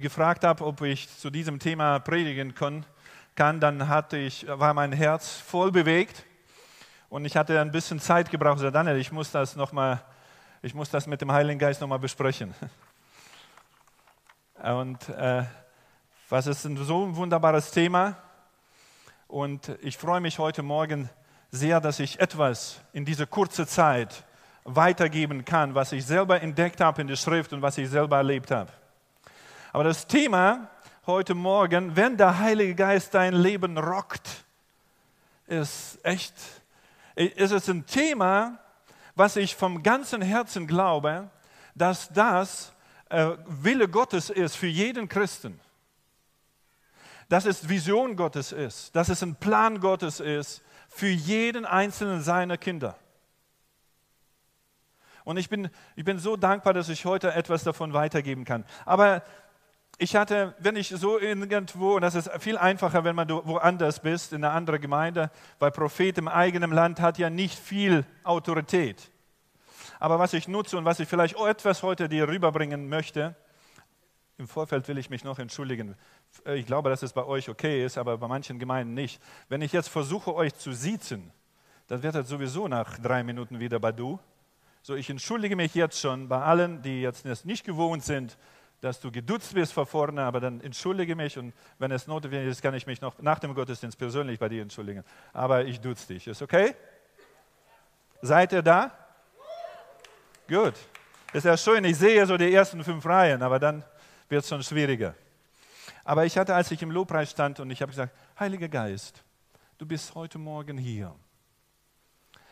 gefragt habe, ob ich zu diesem Thema predigen kann, dann hatte ich, war mein Herz voll bewegt und ich hatte ein bisschen Zeit gebraucht. Ich Daniel, ich muss das noch mal, ich muss das mit dem Heiligen Geist noch mal besprechen. Und äh, was ist ein so ein wunderbares Thema? Und ich freue mich heute Morgen sehr, dass ich etwas in dieser kurzen Zeit weitergeben kann, was ich selber entdeckt habe in der Schrift und was ich selber erlebt habe. Aber das Thema heute Morgen, wenn der Heilige Geist dein Leben rockt, ist echt, ist es ein Thema, was ich vom ganzen Herzen glaube, dass das äh, Wille Gottes ist für jeden Christen. Dass es Vision Gottes ist, dass es ein Plan Gottes ist für jeden einzelnen seiner Kinder. Und ich bin, ich bin so dankbar, dass ich heute etwas davon weitergeben kann. Aber ich hatte, wenn ich so irgendwo, und das ist viel einfacher, wenn man woanders bist, in einer anderen Gemeinde, weil Prophet im eigenen Land hat ja nicht viel Autorität. Aber was ich nutze und was ich vielleicht etwas heute dir rüberbringen möchte, im Vorfeld will ich mich noch entschuldigen. Ich glaube, dass es bei euch okay ist, aber bei manchen Gemeinden nicht. Wenn ich jetzt versuche, euch zu siezen, dann wird das sowieso nach drei Minuten wieder bei du. So, ich entschuldige mich jetzt schon bei allen, die jetzt nicht gewohnt sind, dass du geduzt wirst vor vorne, aber dann entschuldige mich und wenn es notwendig ist, kann ich mich noch nach dem Gottesdienst persönlich bei dir entschuldigen. Aber ich duz dich. Ist okay? Seid ihr da? Gut. Ist ja schön, ich sehe so die ersten fünf Reihen, aber dann wird es schon schwieriger. Aber ich hatte, als ich im Lobpreis stand und ich habe gesagt, Heiliger Geist, du bist heute Morgen hier.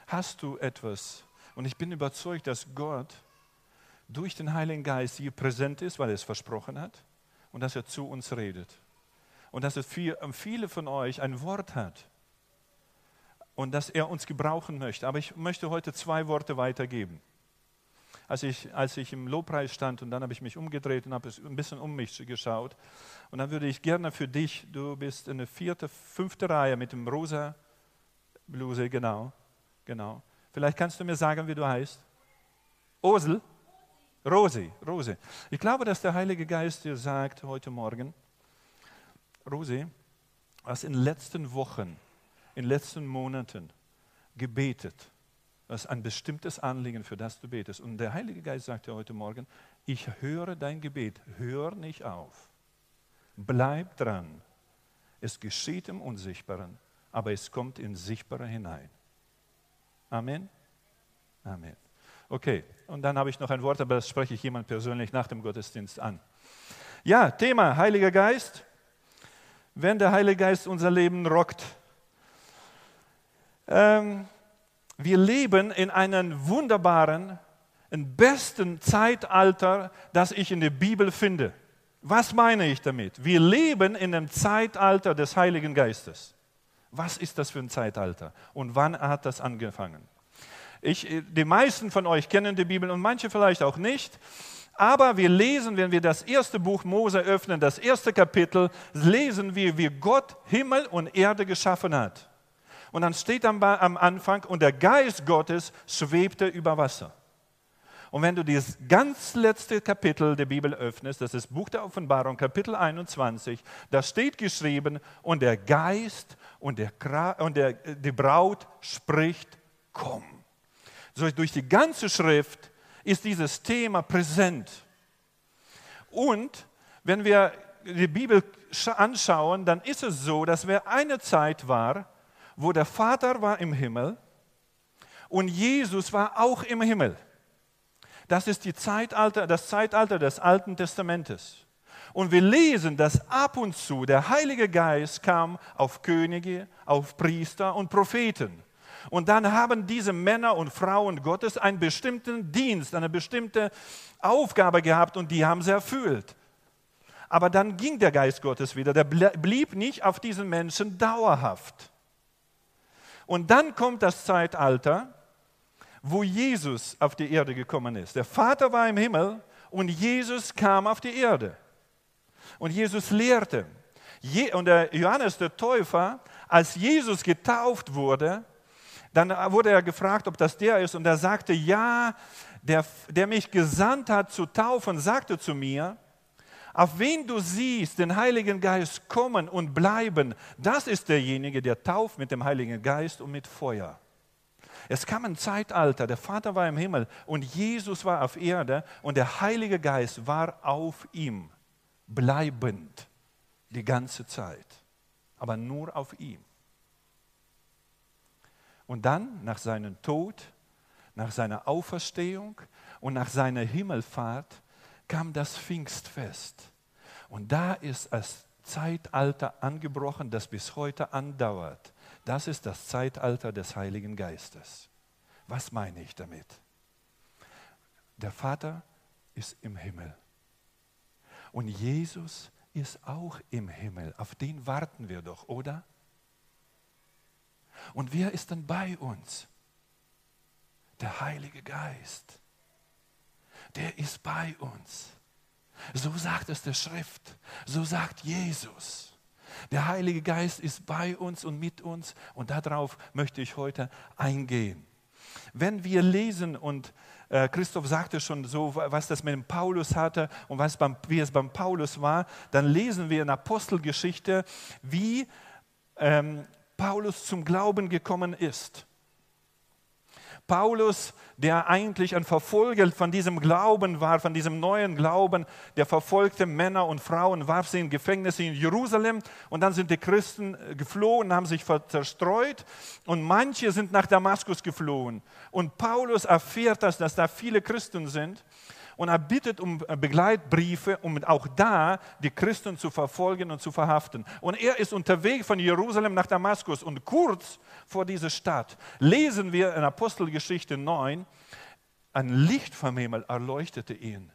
Hast du etwas? Und ich bin überzeugt, dass Gott durch den Heiligen Geist hier präsent ist, weil er es versprochen hat und dass er zu uns redet. Und dass er für viele von euch ein Wort hat und dass er uns gebrauchen möchte. Aber ich möchte heute zwei Worte weitergeben. Als ich, als ich im Lobpreis stand und dann habe ich mich umgedreht und habe ein bisschen um mich geschaut. Und dann würde ich gerne für dich, du bist in der vierten, fünften Reihe mit dem rosa Bluse, genau, genau. Vielleicht kannst du mir sagen, wie du heißt. Osel? Rosi, Rosi. Ich glaube, dass der Heilige Geist dir sagt heute Morgen, Rosi, was in den letzten Wochen, in den letzten Monaten gebetet, was ein bestimmtes Anliegen, für das du betest. Und der Heilige Geist sagt dir heute Morgen, ich höre dein Gebet, hör nicht auf. Bleib dran. Es geschieht im Unsichtbaren, aber es kommt in Sichtbare hinein. Amen. Amen. Okay, und dann habe ich noch ein Wort, aber das spreche ich jemand persönlich nach dem Gottesdienst an. Ja, Thema Heiliger Geist. Wenn der Heilige Geist unser Leben rockt. Ähm, wir leben in einem wunderbaren, im besten Zeitalter, das ich in der Bibel finde. Was meine ich damit? Wir leben in einem Zeitalter des Heiligen Geistes. Was ist das für ein Zeitalter? Und wann hat das angefangen? Ich, die meisten von euch kennen die Bibel und manche vielleicht auch nicht. Aber wir lesen, wenn wir das erste Buch Mose öffnen, das erste Kapitel, lesen wir, wie Gott Himmel und Erde geschaffen hat. Und dann steht am, Anfang, und der Geist Gottes schwebte über Wasser. Und wenn du das ganz letzte Kapitel der Bibel öffnest, das ist Buch der Offenbarung, Kapitel 21, da steht geschrieben, und der Geist und, der, und der, die Braut spricht, komm. Durch die ganze Schrift ist dieses Thema präsent. Und wenn wir die Bibel anschauen, dann ist es so, dass wir eine Zeit war, wo der Vater war im Himmel und Jesus war auch im Himmel. Das ist die Zeitalter, das Zeitalter des Alten Testamentes. Und wir lesen, dass ab und zu der Heilige Geist kam auf Könige, auf Priester und Propheten. Und dann haben diese Männer und Frauen Gottes einen bestimmten Dienst, eine bestimmte Aufgabe gehabt und die haben sie erfüllt. Aber dann ging der Geist Gottes wieder, der blieb nicht auf diesen Menschen dauerhaft. Und dann kommt das Zeitalter, wo Jesus auf die Erde gekommen ist. Der Vater war im Himmel und Jesus kam auf die Erde. Und Jesus lehrte. Und der Johannes der Täufer, als Jesus getauft wurde, dann wurde er gefragt, ob das der ist, und er sagte, ja, der, der mich gesandt hat zu taufen, sagte zu mir, Auf wen du siehst, den Heiligen Geist kommen und bleiben, das ist derjenige, der tauft mit dem Heiligen Geist und mit Feuer. Es kam ein Zeitalter, der Vater war im Himmel und Jesus war auf Erde und der Heilige Geist war auf ihm, bleibend die ganze Zeit, aber nur auf ihm. Und dann, nach seinem Tod, nach seiner Auferstehung und nach seiner Himmelfahrt, kam das Pfingstfest. Und da ist das Zeitalter angebrochen, das bis heute andauert. Das ist das Zeitalter des Heiligen Geistes. Was meine ich damit? Der Vater ist im Himmel. Und Jesus ist auch im Himmel. Auf den warten wir doch, oder? Und wer ist dann bei uns? Der Heilige Geist. Der ist bei uns. So sagt es der Schrift. So sagt Jesus. Der Heilige Geist ist bei uns und mit uns und darauf möchte ich heute eingehen. Wenn wir lesen und äh, Christoph sagte schon so, was das mit dem Paulus hatte und was beim, wie es beim Paulus war, dann lesen wir in Apostelgeschichte, wie ähm, Paulus zum Glauben gekommen ist. Paulus, der eigentlich ein Verfolger von diesem Glauben war, von diesem neuen Glauben, der verfolgte Männer und Frauen, warf sie in Gefängnisse in Jerusalem und dann sind die Christen geflohen, haben sich zerstreut und manche sind nach Damaskus geflohen. Und Paulus erfährt das, dass da viele Christen sind und er bittet um äh, Begleitbriefe, um auch da die Christen zu verfolgen und zu verhaften. Und er ist unterwegs von Jerusalem nach Damaskus und kurz vor dieser Stadt lesen wir in Apostelgeschichte 9, ein Licht vom Himmel erleuchtete ihn.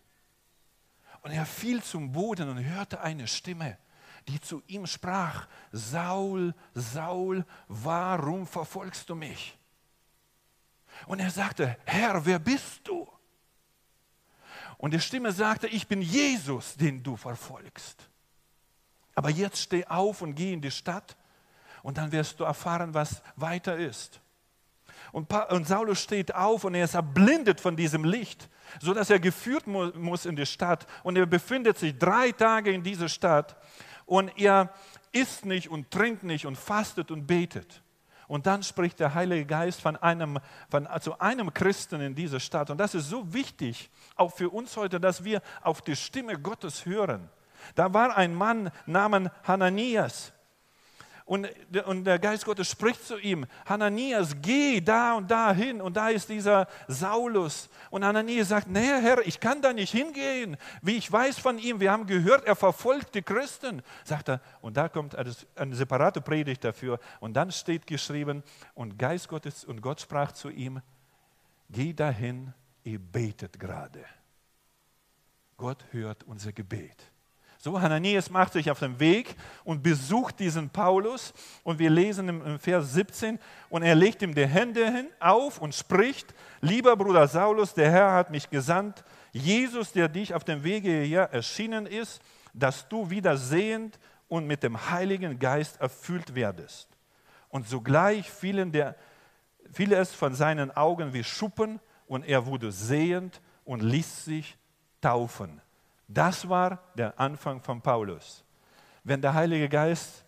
Und er fiel zum Boden und hörte eine Stimme, die zu ihm sprach, Saul, Saul, warum verfolgst du mich? Und er sagte, Herr, wer bist du? Und die Stimme sagte, ich bin Jesus, den du verfolgst. Aber jetzt steh auf und geh in die Stadt und dann wirst du erfahren, was weiter ist. Und, Saulus steht auf und er ist erblindet von diesem Licht, sodass er geführt mu muss in die Stadt. Und er befindet sich drei Tage in dieser Stadt und er isst nicht und trinkt nicht und fastet und betet. Und dann spricht der Heilige Geist von einem, von also einem Christen in dieser Stadt. Und das ist so wichtig, auch für uns heute, dass wir auf die Stimme Gottes hören. Da war ein Mann namens Hananias. Und, der Geist Gottes spricht zu ihm, Hananias, geh da und da hin. Und da ist dieser Saulus. Und Hananias sagt, nee, Herr, ich kann da nicht hingehen. Wie ich weiß von ihm, wir haben gehört, er verfolgt die Christen. Sagt er, und da kommt eine separate Predigt dafür. Und dann steht geschrieben, und Geist Gottes und Gott sprach zu ihm, geh dahin, ihr betet gerade. Gott hört unser Gebet. So, Hananias macht sich auf den Weg und besucht diesen Paulus. Und wir lesen im Vers 17, und er legt ihm die Hände hin, auf und spricht, lieber Bruder Saulus, der Herr hat mich gesandt, Jesus, der dich auf dem Wege hierher erschienen ist, dass du wieder sehend und mit dem Heiligen Geist erfüllt werdest. Und sogleich fielen, der, fiel es von seinen Augen wie Schuppen und er wurde sehend und ließ sich taufen. Das war der Anfang von Paulus. Wenn der Heilige Geist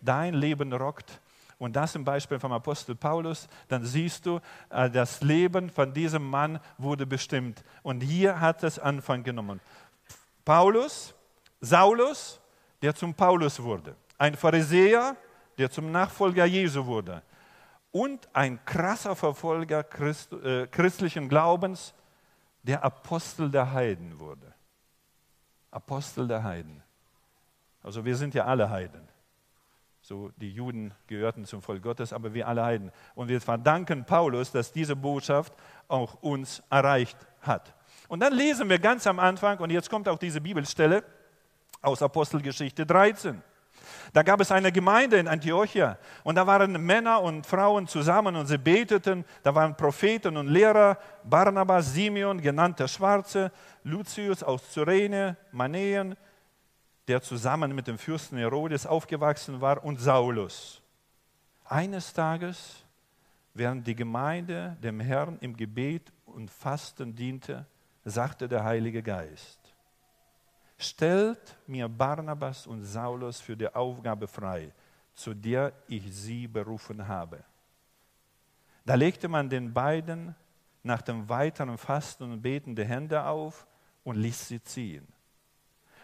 dein Leben rockt, und das im Beispiel vom Apostel Paulus, dann siehst du, äh, das Leben von diesem Mann wurde bestimmt. Und hier hat es Anfang genommen. Paulus, Saulus, der zum Paulus wurde. Ein Pharisäer, der zum Nachfolger Jesu wurde. Und ein krasser Verfolger Christ, äh, christlichen Glaubens, der Apostel der Heiden wurde. Apostel der Heiden. Also wir sind ja alle Heiden. So die Juden gehörten zum Volk Gottes, aber wir alle Heiden. Und wir verdanken Paulus, dass diese Botschaft auch uns erreicht hat. Und dann lesen wir ganz am Anfang, und jetzt kommt auch diese Bibelstelle aus Apostelgeschichte 13. Da gab es eine Gemeinde in Antiochia und da waren Männer und Frauen zusammen und sie beteten. Da waren Propheten und Lehrer, Barnabas, Simeon, genannt der Schwarze, Lucius aus Cyrene, Manäen, der zusammen mit dem Fürsten Herodes aufgewachsen war, und Saulus. Eines Tages, während die Gemeinde dem Herrn im Gebet und Fasten diente, sagte der Heilige Geist, stellt mir Barnabas und Saulus für die Aufgabe frei, zu der ich sie berufen habe. Da legte man den beiden nach dem weiteren Fasten und Beten die Hände auf und ließ sie ziehen.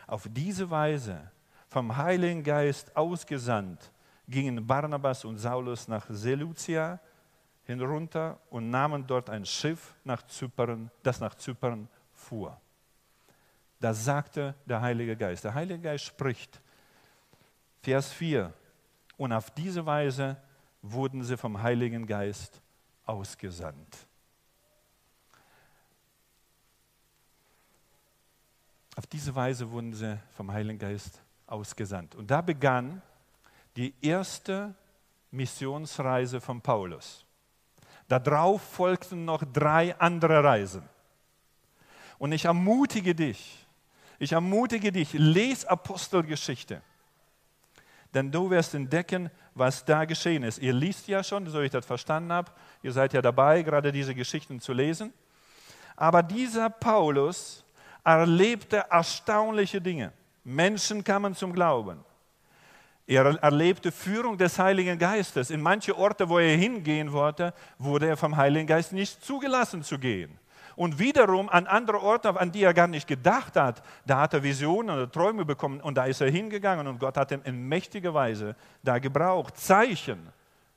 Auf diese Weise, vom Heiligen Geist ausgesandt, gingen Barnabas und Saulus nach Seleucia hinunter und nahmen dort ein Schiff nach Zypern, das nach Zypern fuhr. Das sagte der Heilige Geist. Der Heilige Geist spricht, Vers 4, und auf diese Weise wurden sie vom Heiligen Geist ausgesandt. Auf diese Weise wurden sie vom Heiligen Geist ausgesandt. Und da begann die erste Missionsreise von Paulus. Darauf folgten noch drei andere Reisen. Und ich ermutige dich, ich ermutige dich, lese Apostelgeschichte. Denn du wirst entdecken, was da geschehen ist. Ihr liest ja schon, so ich das verstanden habe. Ihr seid ja dabei, gerade diese Geschichten zu lesen. Aber dieser Paulus erlebte erstaunliche Dinge. Menschen kamen zum Glauben. Er erlebte Führung des Heiligen Geistes. In manche Orte, wo er hingehen wollte, wurde er vom Heiligen Geist nicht zugelassen zu gehen. Und wiederum an andere Orte, an die er gar nicht gedacht hat, da hat er Visionen oder Träume bekommen und da ist er hingegangen und Gott hat ihn in mächtiger Weise da gebraucht. Zeichen,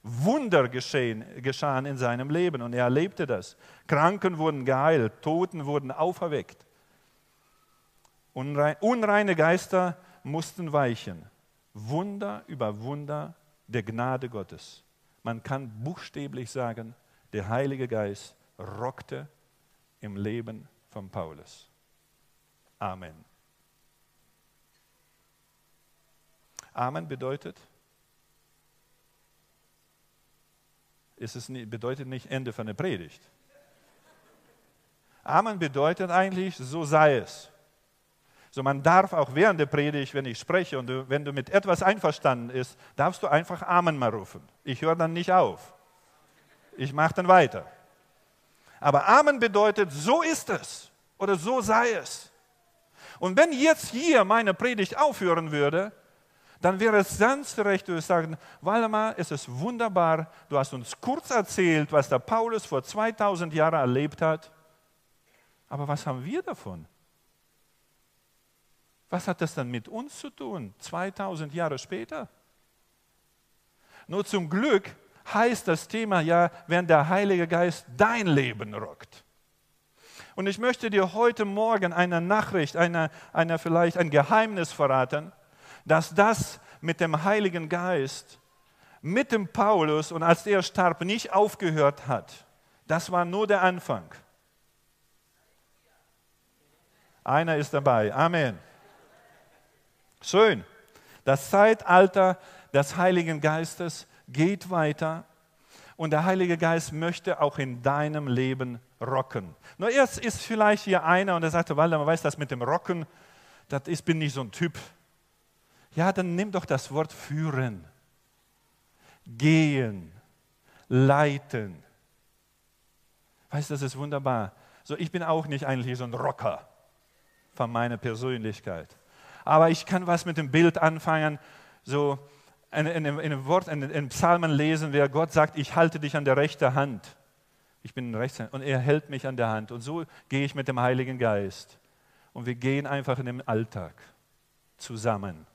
Wunder geschehen, geschahen in seinem Leben und er erlebte das. Kranken wurden geheilt, Toten wurden auferweckt. Unreine Geister mussten weichen. Wunder über Wunder der Gnade Gottes. Man kann buchstäblich sagen, der Heilige Geist rockte im Leben von Paulus. Amen. Amen bedeutet, ist es nicht, bedeutet nicht Ende von der Predigt. Amen bedeutet eigentlich, so sei es. So man darf auch während der Predigt, wenn ich spreche und du, wenn du mit etwas einverstanden bist, darfst du einfach Amen mal rufen. Ich höre dann nicht auf. Ich mache dann weiter. Aber Amen bedeutet, so ist es oder so sei es. Und wenn jetzt hier meine Predigt aufhören würde, dann wäre es ganz recht, du sagen, Waldemar, es ist wunderbar, du hast uns kurz erzählt, was der Paulus vor 2000 Jahren erlebt hat. Aber was haben wir davon? Was hat das dann mit uns zu tun, 2000 Jahre später? Nur zum Glück heißt das Thema ja, wenn der Heilige Geist dein Leben rockt. Und ich möchte dir heute Morgen eine Nachricht, eine, eine vielleicht ein Geheimnis verraten, dass das mit dem Heiligen Geist, mit dem Paulus und als er starb, nicht aufgehört hat. Das war nur der Anfang. Einer ist dabei. Amen. Schön. Das Zeitalter des Heiligen Geistes geht weiter und der Heilige Geist möchte auch in deinem Leben rocken. Nur jetzt ist vielleicht hier einer und er sagt, Walter, man weiß das mit dem Rocken, das ist, bin nicht so ein Typ. Ja, dann nimm doch das Wort führen, gehen, leiten. Weißt du, das ist wunderbar. So, ich bin auch nicht eigentlich so ein Rocker von meiner Persönlichkeit. Aber ich kann was mit dem Bild anfangen, so in, in, in einem Wort, in, in Psalmen lesen wer Gott sagt, ich halte dich an der rechten Hand. Ich bin rechts und er hält mich an der Hand. Und so gehe ich mit dem Heiligen Geist. Und wir gehen einfach in den Alltag zusammen.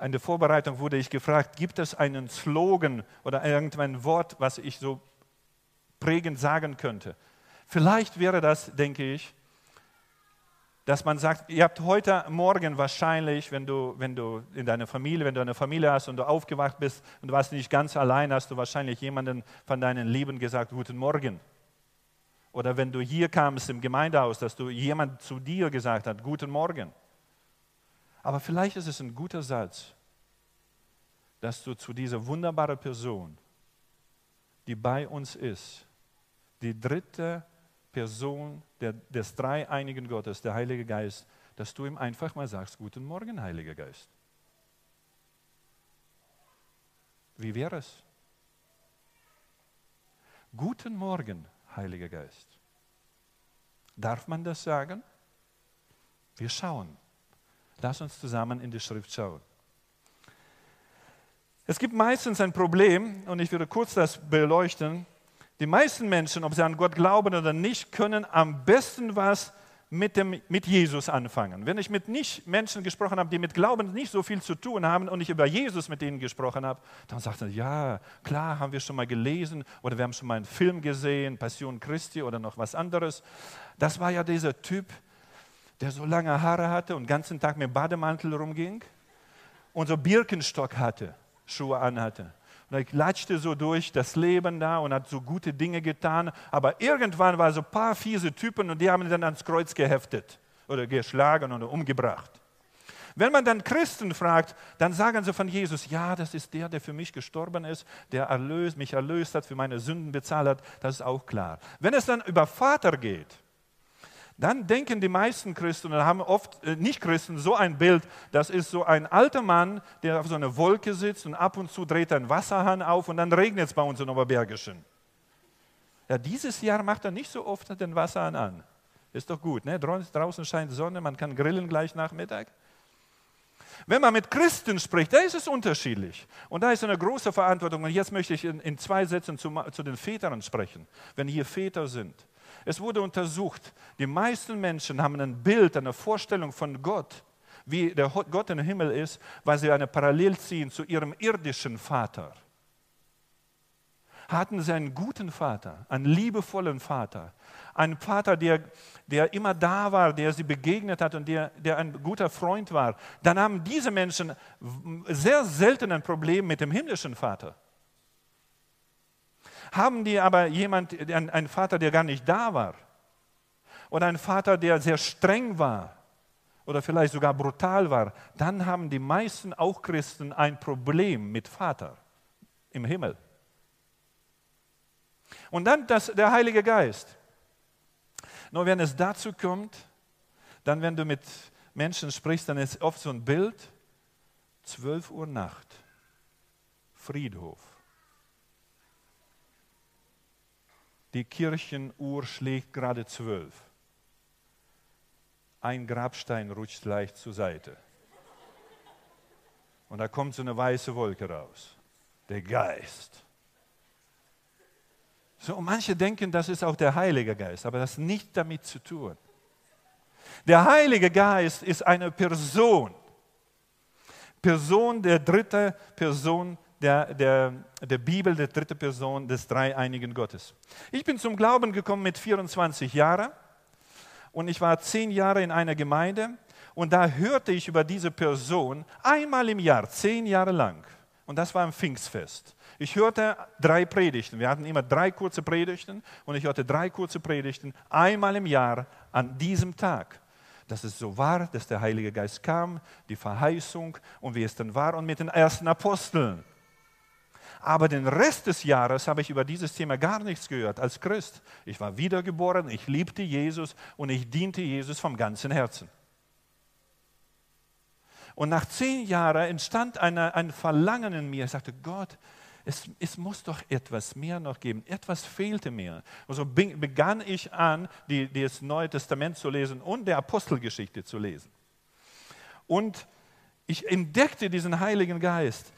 In der Vorbereitung wurde ich gefragt, gibt es einen Slogan oder irgendein Wort, was ich so prägend sagen könnte? Vielleicht wäre das, denke ich, dass man sagt, ihr habt heute Morgen wahrscheinlich, wenn du, wenn du in deiner Familie, wenn du eine Familie hast und du aufgewacht bist und du warst nicht ganz allein, hast du wahrscheinlich jemanden von deinen Lieben gesagt, guten Morgen. Oder wenn du hier kamst im Gemeindehaus, dass du jemand zu dir gesagt hat, guten Morgen. Aber vielleicht ist es ein guter Satz, dass du zu dieser wunderbaren Person, die bei uns ist, die dritte Person der, des dreieinigen Gottes, der Heilige Geist, dass du ihm einfach mal sagst, guten Morgen, Heiliger Geist. Wie wäre es? Guten Morgen, Heiliger Geist. Darf man das sagen? Wir schauen. Lass uns zusammen in die Schrift schauen. Es gibt meistens ein Problem, und ich würde kurz das beleuchten. Die meisten Menschen, ob sie an Gott glauben oder nicht, können am besten was mit, dem, mit Jesus anfangen. Wenn ich mit nicht Menschen gesprochen habe, die mit Glauben nicht so viel zu tun haben und ich über Jesus mit ihnen gesprochen habe, dann sagt er, ja, klar, haben wir schon mal gelesen oder wir haben schon mal einen Film gesehen, Passion Christi oder noch was anderes. Das war ja dieser Typ, der so lange Haare hatte und den ganzen Tag mit Bademantel rumging und so Birkenstock hatte, Schuhe anhatte. Und er klatschte so durch das Leben da und hat so gute Dinge getan. Aber irgendwann waren so ein paar fiese Typen und die haben ihn dann ans Kreuz geheftet oder geschlagen oder umgebracht. Wenn man dann Christen fragt, dann sagen sie von Jesus, ja, das ist der, der für mich gestorben ist, der erlöst, mich erlöst hat, für meine Sünden bezahlt hat, das ist auch klar. Wenn es dann über Vater geht, dann denken die meisten Christen und haben oft äh, Nicht-Christen so ein Bild, das ist so ein alter Mann, der auf so einer Wolke sitzt und ab und zu dreht einen Wasserhahn auf und dann regnet es bei uns in Oberbergischen. Ja, dieses Jahr macht er nicht so oft den Wasserhahn an. Ist doch gut, ne? draußen scheint Sonne, man kann grillen gleich Nachmittag. Wenn man mit Christen spricht, da ist es unterschiedlich. Und da ist eine große Verantwortung. Und jetzt möchte ich in, in zwei Sätzen zu, zu den Vätern sprechen, wenn hier Väter sind. Es wurde untersucht, die meisten Menschen haben ein Bild, eine Vorstellung von Gott, wie der Gott im Himmel ist, weil sie eine Parallel ziehen zu ihrem irdischen Vater. Hatten sie einen guten Vater, einen liebevollen Vater, einen Vater, der, der immer da war, der sie begegnet hat und der, der ein guter Freund war, dann haben diese Menschen sehr selten ein Problem mit dem himmlischen Vater. Haben die aber jemand, einen Vater, der gar nicht da war? Oder einen Vater, der sehr streng war? Oder vielleicht sogar brutal war? Dann haben die meisten, auch Christen, ein Problem mit Vater im Himmel. Und dann das, der Heilige Geist. Nur wenn es dazu kommt, dann wenn du mit Menschen sprichst, dann ist oft so ein Bild, 12 Uhr Nacht, Friedhof. Die Kirchenuhr schlägt gerade zwölf. Ein Grabstein rutscht leicht zur Seite. Und da kommt so eine weiße Wolke raus. Der Geist. So, und manche denken, das ist auch der Heilige Geist, aber das hat nichts damit zu tun. Der Heilige Geist ist eine Person. Person der dritte Person der, der, der Bibel, der dritte Person des dreieinigen Gottes. Ich bin zum Glauben gekommen mit 24 Jahren und ich war zehn Jahre in einer Gemeinde und da hörte ich über diese Person einmal im Jahr, zehn Jahre lang. Und das war ein Pfingstfest. Ich hörte drei Predigten. Wir hatten immer drei kurze Predigten und ich hörte drei kurze Predigten einmal im Jahr an diesem Tag dass es so war, dass der Heilige Geist kam, die Verheißung und wie es dann war und mit den ersten Aposteln. Aber den Rest des Jahres habe ich über dieses Thema gar nichts gehört als Christ. Ich war wiedergeboren, ich liebte Jesus und ich diente Jesus vom ganzen Herzen. Und nach zehn Jahren entstand eine, ein Verlangen in mir. Ich sagte, Gott, es, es, muss doch etwas mehr noch geben. Etwas fehlte mir. Und so begann ich an, die, das Neue Testament zu lesen und der Apostelgeschichte zu lesen. Und ich entdeckte diesen Heiligen Geist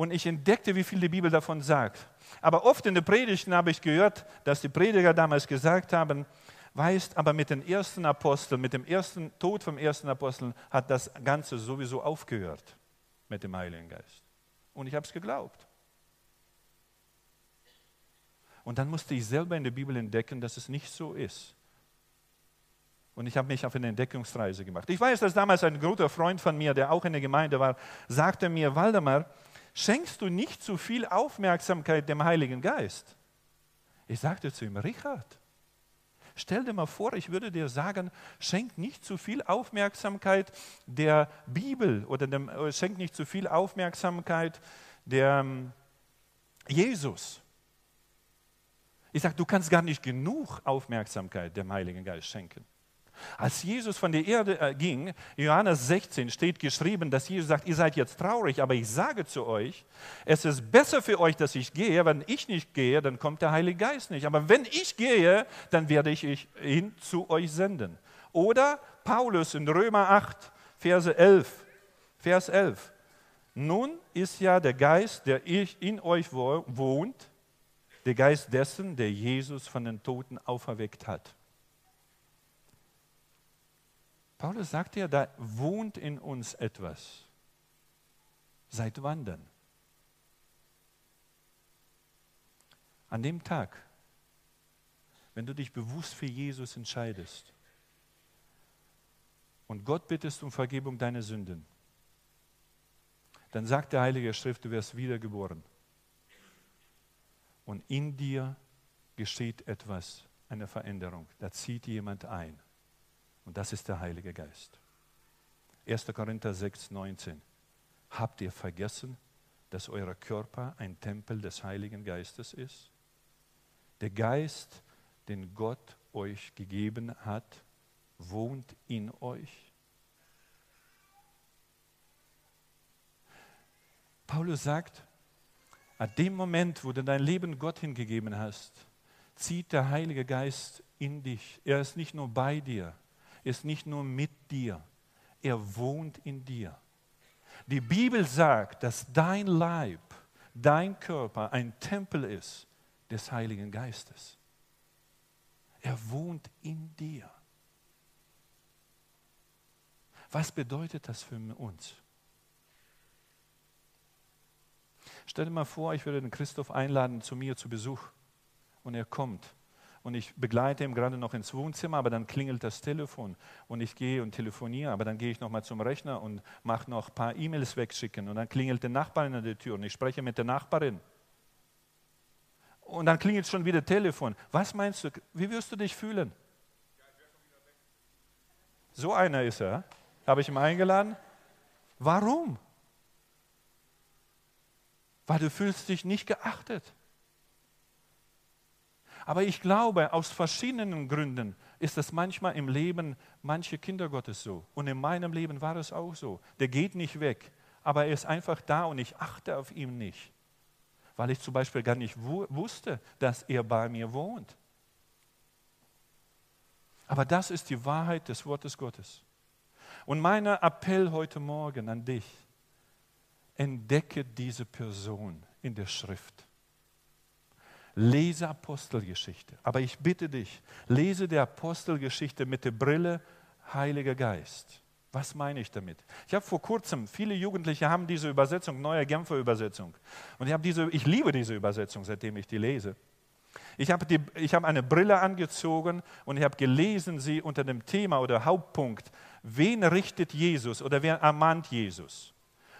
und ich entdeckte, wie viel die Bibel davon sagt. Aber oft in den Predigten habe ich gehört, dass die Prediger damals gesagt haben, weißt, aber mit den ersten Aposteln, mit dem ersten Tod vom ersten Apostel hat das Ganze sowieso aufgehört mit dem Heiligen Geist. Und ich habe es geglaubt. Und dann musste ich selber in der Bibel entdecken, dass es nicht so ist. Und ich habe mich auf eine Entdeckungsreise gemacht. Ich weiß, dass damals ein guter Freund von mir, der auch in der Gemeinde war, sagte mir, Waldemar, schenkst du nicht zu viel Aufmerksamkeit dem Heiligen Geist? Ich sagte zu ihm, Richard, stell dir mal vor, ich würde dir sagen, schenk nicht zu viel Aufmerksamkeit der Bibel oder dem, äh, schenk nicht zu viel Aufmerksamkeit der ähm, Jesus. Ich sage, du kannst gar nicht genug Aufmerksamkeit dem Heiligen Geist schenken. Als Jesus von der Erde äh, ging, Johannes 16 steht geschrieben, dass Jesus sagt, ihr seid jetzt traurig, aber ich sage zu euch, es ist besser für euch, dass ich gehe. Wenn ich nicht gehe, dann kommt der Heilige Geist nicht. Aber wenn ich gehe, dann werde ich ihn zu euch senden. Oder Paulus in Römer 8, Verse 11. Vers 11. Nun ist ja der Geist, der in euch wohnt, der Geist dessen, der Jesus von den Toten auferweckt hat. Paulus sagt ja, da wohnt in uns etwas. Seit wann denn? An dem Tag, wenn du dich bewusst für Jesus entscheidest und Gott bittest um Vergebung deiner Sünden, dann sagt der Heilige Schrift, du wirst wiedergeboren. Und in dir geschieht etwas, eine Veränderung. Da zieht jemand ein. Und das ist der Heilige Geist. 1. Korinther 6, 19. Habt ihr vergessen, dass euer Körper ein Tempel des Heiligen Geistes ist? Der Geist, den Gott euch gegeben hat, wohnt in euch. Paulus sagt, an dem Moment, wo du dein Leben Gott hingegeben hast, zieht der Heilige Geist in dich. Er ist nicht nur bei dir, ist nicht nur mit dir, er wohnt in dir. Die Bibel sagt, dass dein Leib, dein Körper ein Tempel ist des Heiligen Geistes. Er wohnt in dir. Was bedeutet das für uns? Stell dir mal vor, ich würde den Christoph einladen zu mir zu Besuch und er kommt und ich begleite ihn gerade noch ins Wohnzimmer, aber dann klingelt das Telefon und ich gehe und telefoniere, aber dann gehe ich noch mal zum Rechner und mache noch ein paar E-Mails wegschicken und dann klingelt der Nachbarin an der Tür und ich spreche mit der Nachbarin. Und dann klingelt schon wieder Telefon. Was meinst du, wie wirst du dich fühlen? So einer ist er. Habe ich ihn eingeladen? Warum? Weil du fühlst dich nicht geachtet. Aber ich glaube, aus verschiedenen Gründen ist es manchmal im Leben manche Kinder Gottes so. Und in meinem Leben war es auch so. Der geht nicht weg, aber er ist einfach da und ich achte auf ihn nicht. Weil ich zum Beispiel gar nicht wusste, dass er bei mir wohnt. Aber das ist die Wahrheit des Wortes Gottes. Und mein Appell heute Morgen an dich, entdecke diese Person in der Schrift. Lese Apostelgeschichte. Aber ich bitte dich, lese die Apostelgeschichte mit der Brille Heiliger Geist. Was meine ich damit? Ich habe vor kurzem, viele Jugendliche haben diese Übersetzung, neue Genfer Übersetzung. Und ich, habe diese, ich liebe diese Übersetzung, seitdem ich die lese. Ich habe, die, ich habe eine Brille angezogen und ich habe gelesen sie unter dem Thema oder Hauptpunkt, wen richtet Jesus oder wer ermahnt Jesus?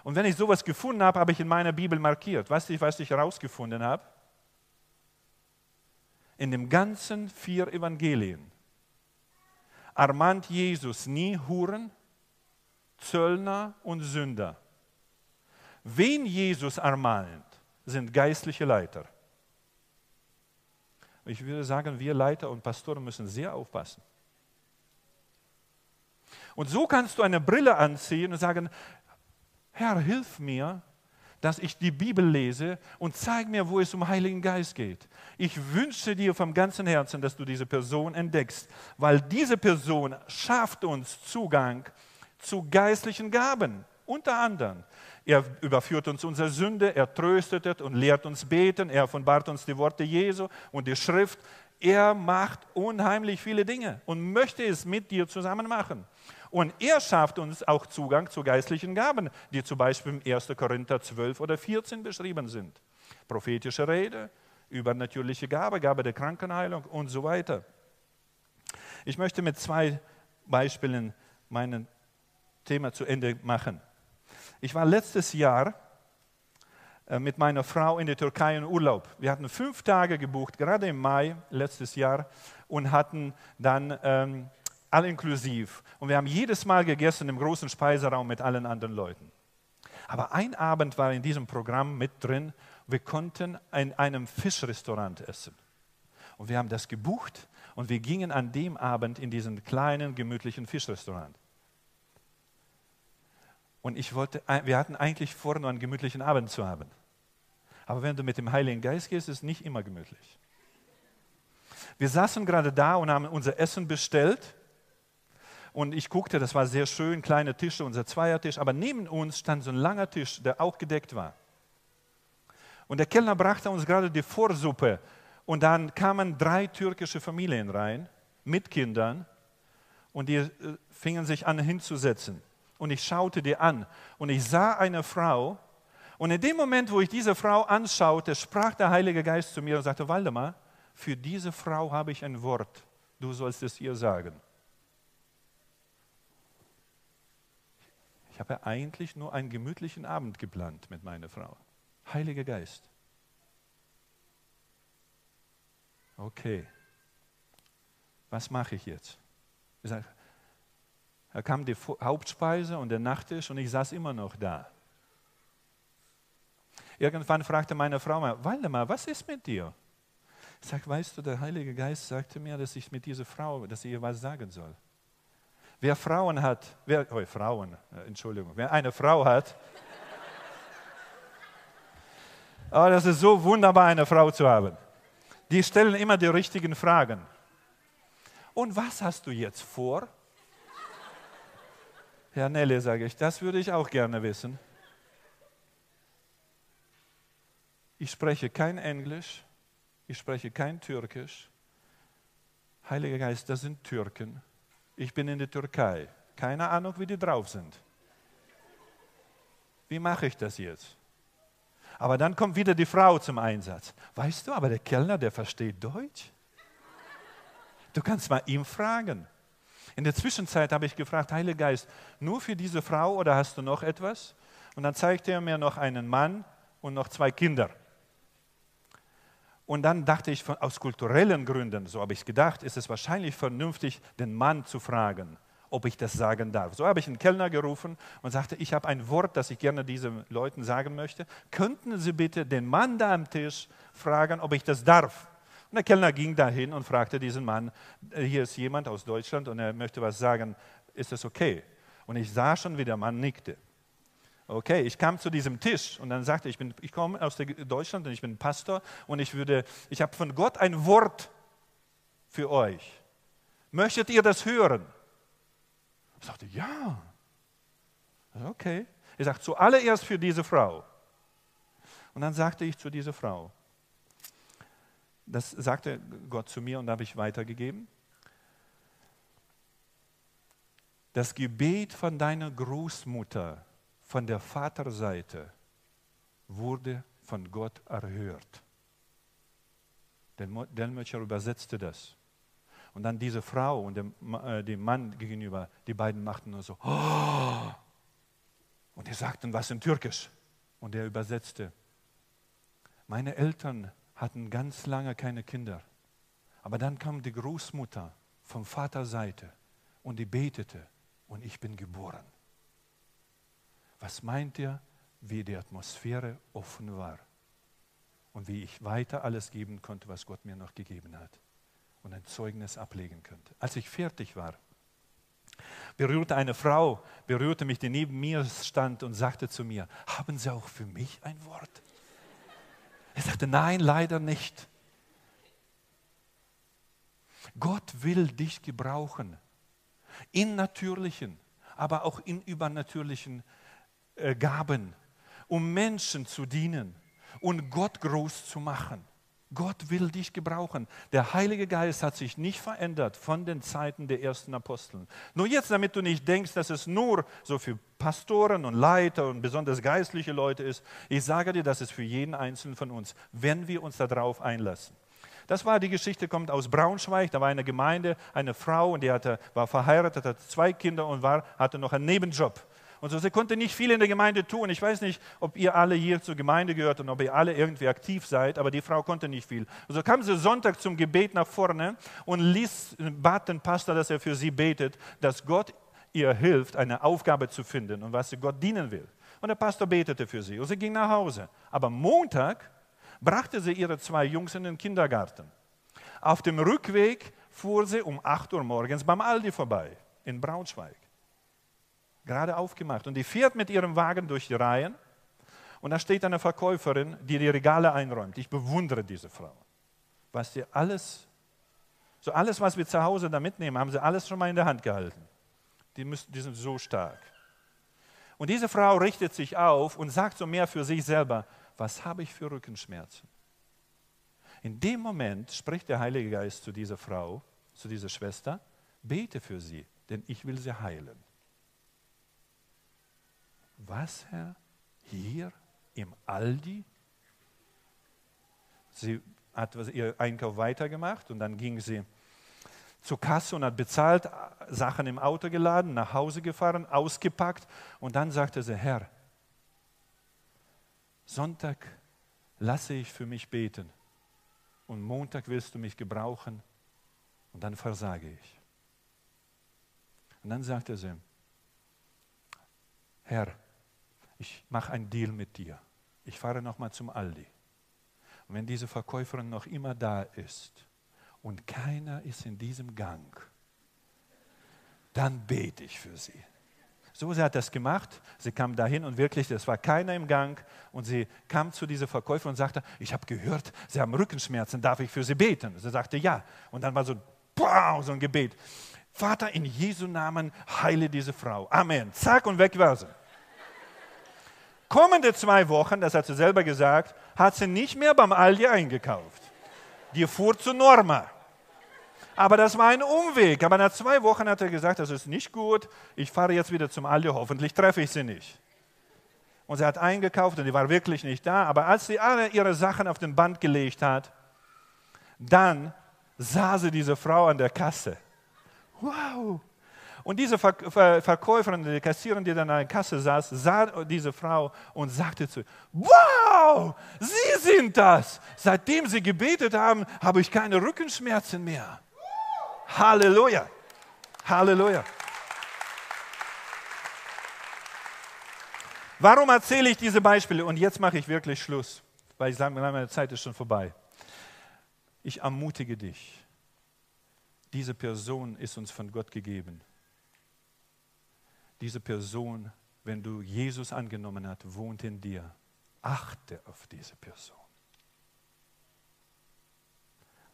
Und wenn ich sowas gefunden habe, habe ich in meiner Bibel markiert. Weißt du, was ich herausgefunden habe? In den ganzen vier Evangelien ermahnt Jesus nie Huren, Zöllner und Sünder. Wen Jesus ermahnt, sind geistliche Leiter. Ich würde sagen, wir Leiter und Pastoren müssen sehr aufpassen. Und so kannst du eine Brille anziehen und sagen, Herr, hilf mir, dass ich die Bibel lese und zeig mir, wo es um Heiligen Geist geht. Ich wünsche dir vom ganzen Herzen, dass du diese Person entdeckst, weil diese Person schafft uns Zugang zu geistlichen Gaben, unter anderem. Er überführt uns unsere Sünde, er tröstet und lehrt uns beten, er offenbart uns die Worte Jesu und die Schrift. Er macht unheimlich viele Dinge und möchte es mit dir zusammen machen. Und er schafft uns auch Zugang zu geistlichen Gaben, die zum Beispiel im 1. Korinther 12 oder 14 beschrieben sind. Prophetische Rede, übernatürliche Gabe, Gabe der Krankenheilung und so weiter. Ich möchte mit zwei Beispielen mein Thema zu Ende machen. Ich war letztes Jahr äh, mit meiner Frau in der Türkei in Urlaub. Wir hatten fünf Tage gebucht, gerade im Mai letztes Jahr, und hatten dann ähm, all inklusiv. Und wir haben jedes Mal gegessen im großen Speiseraum mit allen anderen Leuten. Aber ein Abend war in diesem Programm mit drin, wir konnten in einem Fischrestaurant essen. Und wir haben das gebucht und wir gingen an dem Abend in diesen kleinen, gemütlichen Fischrestaurant. Und ich wollte, wir hatten eigentlich vor, nur einen gemütlichen Abend zu haben. Aber wenn du mit dem Heiligen Geist gehst, ist es nicht immer gemütlich. Wir saßen gerade da und haben unser Essen bestellt Und ich guckte, das war sehr schön, kleine Tische, unser Zweiertisch, aber neben uns stand so ein langer Tisch, der auch gedeckt war. Und der Kellner brachte uns gerade die Vorsuppe. Und dann kamen drei türkische Familien rein mit Kindern und die äh, fingen sich an hinzusetzen. Und ich schaute die an und ich sah eine Frau. Und in dem Moment, wo ich diese Frau anschaute, sprach der Heilige Geist zu mir und sagte, Waldemar, für diese Frau habe ich ein Wort. Du sollst es ihr sagen. Habe eigentlich nur einen gemütlichen Abend geplant mit meiner Frau. Heiliger Geist. Okay, was mache ich jetzt? Ich sage, da kam die Hauptspeise und der Nachtisch und ich saß immer noch da. Irgendwann fragte meine Frau mal, Waldemar, was ist mit dir? Ich sage, weißt du, der Heilige Geist sagte mir, dass ich mit dieser Frau, dass ich ihr was sagen soll. Wer Frauen hat, wer, oh, Frauen, äh, Entschuldigung, wer eine Frau hat, oh, das ist so wunderbar, eine Frau zu haben. Die stellen immer die richtigen Fragen. Und was hast du jetzt vor? Herr Nelle, sage ich, das würde ich auch gerne wissen. Ich spreche kein Englisch, ich spreche kein Türkisch. Heiliger Geist, das sind Türken. Ich bin in der Türkei. Keine Ahnung, wie die drauf sind. Wie mache ich das jetzt? Aber dann kommt wieder die Frau zum Einsatz. Weißt du, aber der Kellner, der versteht Deutsch. Du kannst mal ihm fragen. In der Zwischenzeit habe ich gefragt, Heiliger Geist, nur für diese Frau oder hast du noch etwas? Und dann zeigte er mir noch einen Mann und noch zwei Kinder. Und dann dachte ich, aus kulturellen Gründen, so habe ich gedacht, ist es wahrscheinlich vernünftig, den Mann zu fragen, ob ich das sagen darf. So habe ich einen Kellner gerufen und sagte, ich habe ein Wort, das ich gerne diesen Leuten sagen möchte. Könnten Sie bitte den Mann da am Tisch fragen, ob ich das darf? Und der Kellner ging dahin und fragte diesen Mann, äh, hier ist jemand aus Deutschland und er möchte was sagen, ist das okay? Und ich sah schon, wie der Mann nickte. Okay, ich kam zu diesem Tisch und dann sagte ich, bin, ich komme aus Deutschland und ich bin Pastor und ich würde, ich habe von Gott ein Wort für euch. Möchtet ihr das hören? Ich sagte, ja. Okay. Er sagt, zuallererst für diese Frau. Und dann sagte ich zu dieser Frau, das sagte Gott zu mir und habe ich weitergegeben. Das Gebet von deiner Großmutter von der Vaterseite wurde von Gott erhört. Delmöcher übersetzte das. Und dann diese Frau und dem, äh, dem Mann gegenüber, die beiden machten nur so. Oh! Und die sagten was in Türkisch. Und er übersetzte. Meine Eltern hatten ganz lange keine Kinder. Aber dann kam die Großmutter vom Vaterseite und die betete und ich bin geboren. Was meint ihr, wie die Atmosphäre offen war und wie ich weiter alles geben konnte, was Gott mir noch gegeben hat und ein Zeugnis ablegen könnte? Als ich fertig war, berührte eine Frau, berührte mich, die neben mir stand und sagte zu mir, haben Sie auch für mich ein Wort? Er sagte, nein, leider nicht. Gott will dich gebrauchen, in natürlichen, aber auch in übernatürlichen äh, Gaben, um Menschen zu dienen und Gott groß zu machen. Gott will dich gebrauchen. Der Heilige Geist hat sich nicht verändert von den Zeiten der ersten Aposteln. Nur jetzt, damit du nicht denkst, dass es nur so für Pastoren und Leiter und besonders geistliche Leute ist, ich sage dir, das ist für jeden Einzelnen von uns, wenn wir uns darauf einlassen. Das war die Geschichte, kommt aus Braunschweig. Da war eine Gemeinde, eine Frau und die hatte, war verheiratet, hatte zwei Kinder und war, hatte noch einen Nebenjob. Und so, sie konnte nicht viel in der Gemeinde tun. Ich weiß nicht, ob ihr alle hier zur Gemeinde gehört und ob ihr alle irgendwie aktiv seid, aber die Frau konnte nicht viel. Und so kam sie Sonntag zum Gebet nach vorne und ließ, bat den Pastor, dass er für sie betet, dass Gott ihr hilft, eine Aufgabe zu finden und was sie Gott dienen will. Und der Pastor betete für sie und sie ging nach Hause. Aber Montag brachte sie ihre zwei Jungs in den Kindergarten. Auf dem Rückweg fuhr sie um 8 Uhr morgens beim Aldi vorbei in Braunschweig gerade aufgemacht. Und die fährt mit ihrem Wagen durch die Reihen. Und da steht eine Verkäuferin, die die Regale einräumt. Ich bewundere diese Frau. Weißt du, alles, so alles, was wir zu Hause da mitnehmen, haben sie alles schon mal in der Hand gehalten. Die, müssen, die sind so stark. Und diese Frau richtet sich auf und sagt so mehr für sich selber, was habe ich für Rückenschmerzen? In dem Moment spricht der Heilige Geist zu dieser Frau, zu dieser Schwester, bete für sie, denn ich will sie heilen. Was, Herr? Hier im Aldi? Sie hat ihr Einkauf weitergemacht und dann ging sie zur Kasse und hat bezahlt, Sachen im Auto geladen, nach Hause gefahren, ausgepackt und dann sagte sie, Herr, Sonntag lasse ich für mich beten und Montag willst du mich gebrauchen und dann versage ich. Und dann sagte sie, Herr, ich mache einen Deal mit dir. Ich fahre nochmal zum Aldi. Und wenn diese Verkäuferin noch immer da ist und keiner ist in diesem Gang, dann bete ich für sie. So, sie hat das gemacht. Sie kam dahin und wirklich, es war keiner im Gang. Und sie kam zu dieser Verkäuferin und sagte, ich habe gehört, Sie haben Rückenschmerzen, darf ich für Sie beten? Sie sagte, ja. Und dann war so, wow, so ein Gebet. Vater, in Jesu Namen heile diese Frau. Amen. Zack und weg war sie. Kommende zwei Wochen, das hat sie selber gesagt, hat sie nicht mehr beim Aldi eingekauft. Die fuhr zu Norma. Aber das war ein Umweg. Aber nach zwei Wochen hat er gesagt, das ist nicht gut. Ich fahre jetzt wieder zum Aldi, hoffentlich treffe ich sie nicht. Und sie hat eingekauft und die war wirklich nicht da. Aber als sie alle ihre Sachen auf den Band gelegt hat, dann sah sie diese Frau an der Kasse. Wow! Und diese Verkäuferin, die Kassiererin, die dann an der Kasse saß, sah diese Frau und sagte zu ihr, wow, Sie sind das. Seitdem Sie gebetet haben, habe ich keine Rückenschmerzen mehr. Halleluja. Halleluja. Warum erzähle ich diese Beispiele? Und jetzt mache ich wirklich Schluss, weil ich sage, meine Zeit ist schon vorbei. Ich ermutige dich. Diese Person ist uns von Gott gegeben. Diese Person, wenn du Jesus angenommen hast, wohnt in dir. Achte auf diese Person.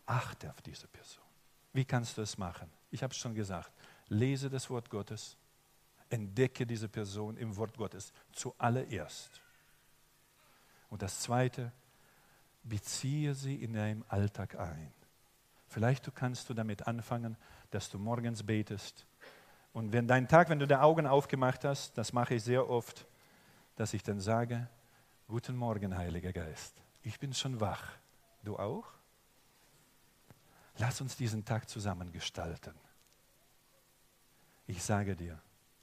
Achte auf diese Person. Wie kannst du es machen? Ich habe es schon gesagt. Lese das Wort Gottes. Entdecke diese Person im Wort Gottes zuallererst. Und das Zweite, beziehe sie in deinem Alltag ein. Vielleicht kannst du damit anfangen, dass du morgens betest. Und wenn dein Tag, wenn du die Augen aufgemacht hast, das mache ich sehr oft, dass ich dann sage, guten Morgen, Heiliger Geist. Ich bin schon wach. Du auch? Lass uns diesen Tag zusammen gestalten. Ich sage dir,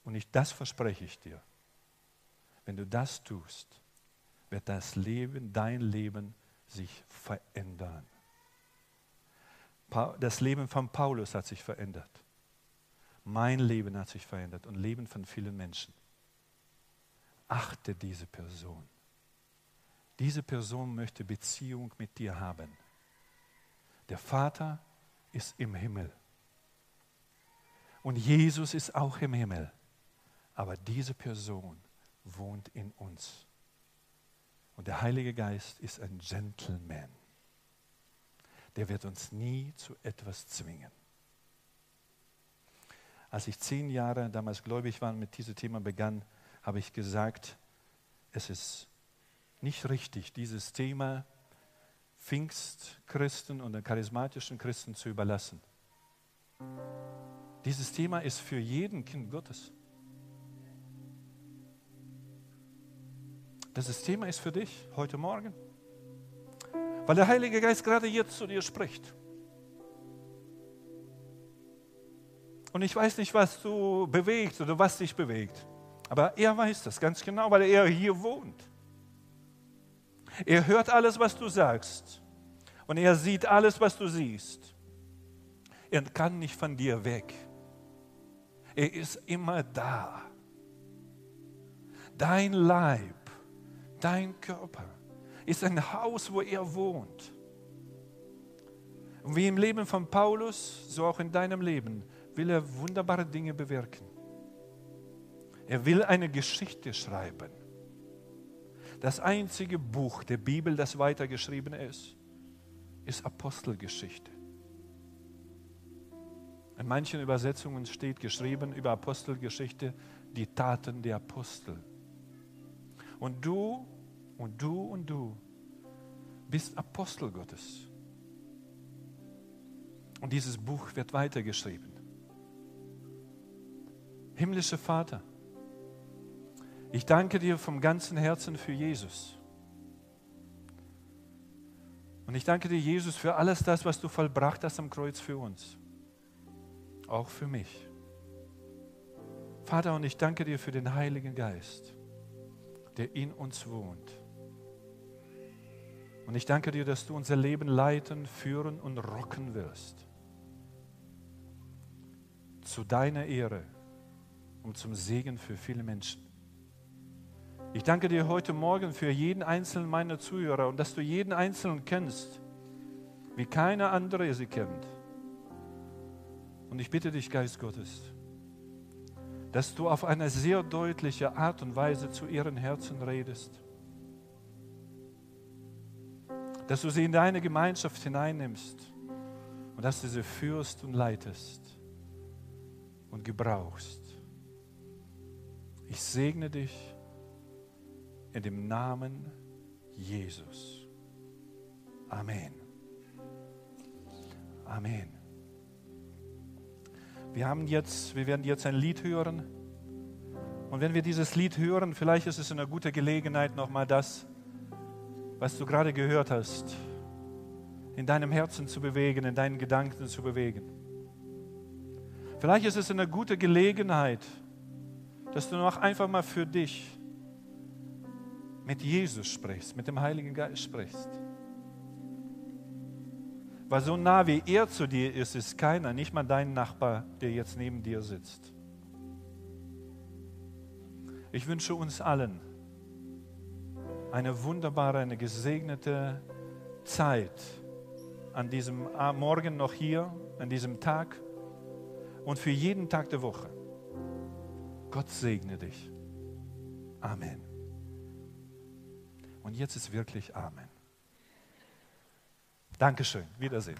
und ich, das verspreche ich dir, wenn du das tust, wird das Leben, dein Leben sich verändern. Das Leben von Paulus hat sich verändert. Mein Leben hat sich verändert und Leben von vielen Menschen. Achte diese Person. Diese Person möchte Beziehung mit dir haben. Der Vater ist im Himmel. Und Jesus ist auch im Himmel. Aber diese Person wohnt in uns. Und der Heilige Geist ist ein Gentleman. Der wird uns nie zu etwas zwingen. Als ich zehn Jahre damals gläubig war und mit diesem Thema begann, habe ich gesagt, es ist nicht richtig, dieses Thema Pfingstchristen und den charismatischen Christen zu überlassen. Dieses Thema ist für jeden Kind Gottes. Das Thema ist für dich heute Morgen, weil der Heilige Geist gerade jetzt zu dir spricht. Und ich weiß nicht, was du bewegt oder was dich bewegt, aber er weiß das ganz genau, weil er hier wohnt. Er hört alles, was du sagst. Und er sieht alles, was du siehst. Er kann nicht von dir weg. Er ist immer da. Dein Leib, dein Körper ist ein Haus, wo er wohnt. Und wie im Leben von Paulus, so auch in deinem Leben, will er wunderbare Dinge bewirken. Er will eine Geschichte schreiben. Das einzige Buch der Bibel, das weitergeschrieben ist, ist Apostelgeschichte. In manchen Übersetzungen steht geschrieben über Apostelgeschichte die Taten der Apostel. Und du und du und du bist Apostel Gottes. Und dieses Buch wird weitergeschrieben. Himmlischer Vater, ich danke dir vom ganzen Herzen für Jesus. Und ich danke dir, Jesus, für alles das, was du vollbracht hast am Kreuz für uns. Auch für mich. Vater, und ich danke dir für den Heiligen Geist, der in uns wohnt. Und ich danke dir, dass du unser Leben leiten, führen und rocken wirst. Zu deiner Ehre und zum Segen für viele Menschen. Ich danke dir heute Morgen für jeden einzelnen meiner Zuhörer und dass du jeden einzelnen kennst, wie keiner andere sie kennt. Und ich bitte dich, Geist Gottes, dass du auf eine sehr deutliche Art und Weise zu ihren Herzen redest. Dass du sie in deine Gemeinschaft hineinnimmst und dass du sie führst und leitest und gebrauchst. Ich segne dich in dem Namen Jesus. Amen. Amen. Wir haben jetzt, wir werden jetzt ein Lied hören. Und wenn wir dieses Lied hören, vielleicht ist es eine gute Gelegenheit, nochmal das, was du gerade gehört hast, in deinem Herzen zu bewegen, in deinen Gedanken zu bewegen. Vielleicht ist es eine gute Gelegenheit, dass du noch einfach mal für dich mit Jesus sprichst, mit dem Heiligen Geist sprichst. Weil so nah wie er zu dir ist, ist keiner, nicht mal dein Nachbar, der jetzt neben dir sitzt. Ich wünsche uns allen eine wunderbare, eine gesegnete Zeit an diesem Morgen noch hier, an diesem Tag und für jeden Tag der Woche. Gott segne dich. Amen. Und jetzt ist wirklich Amen. Dankeschön. Wiedersehen.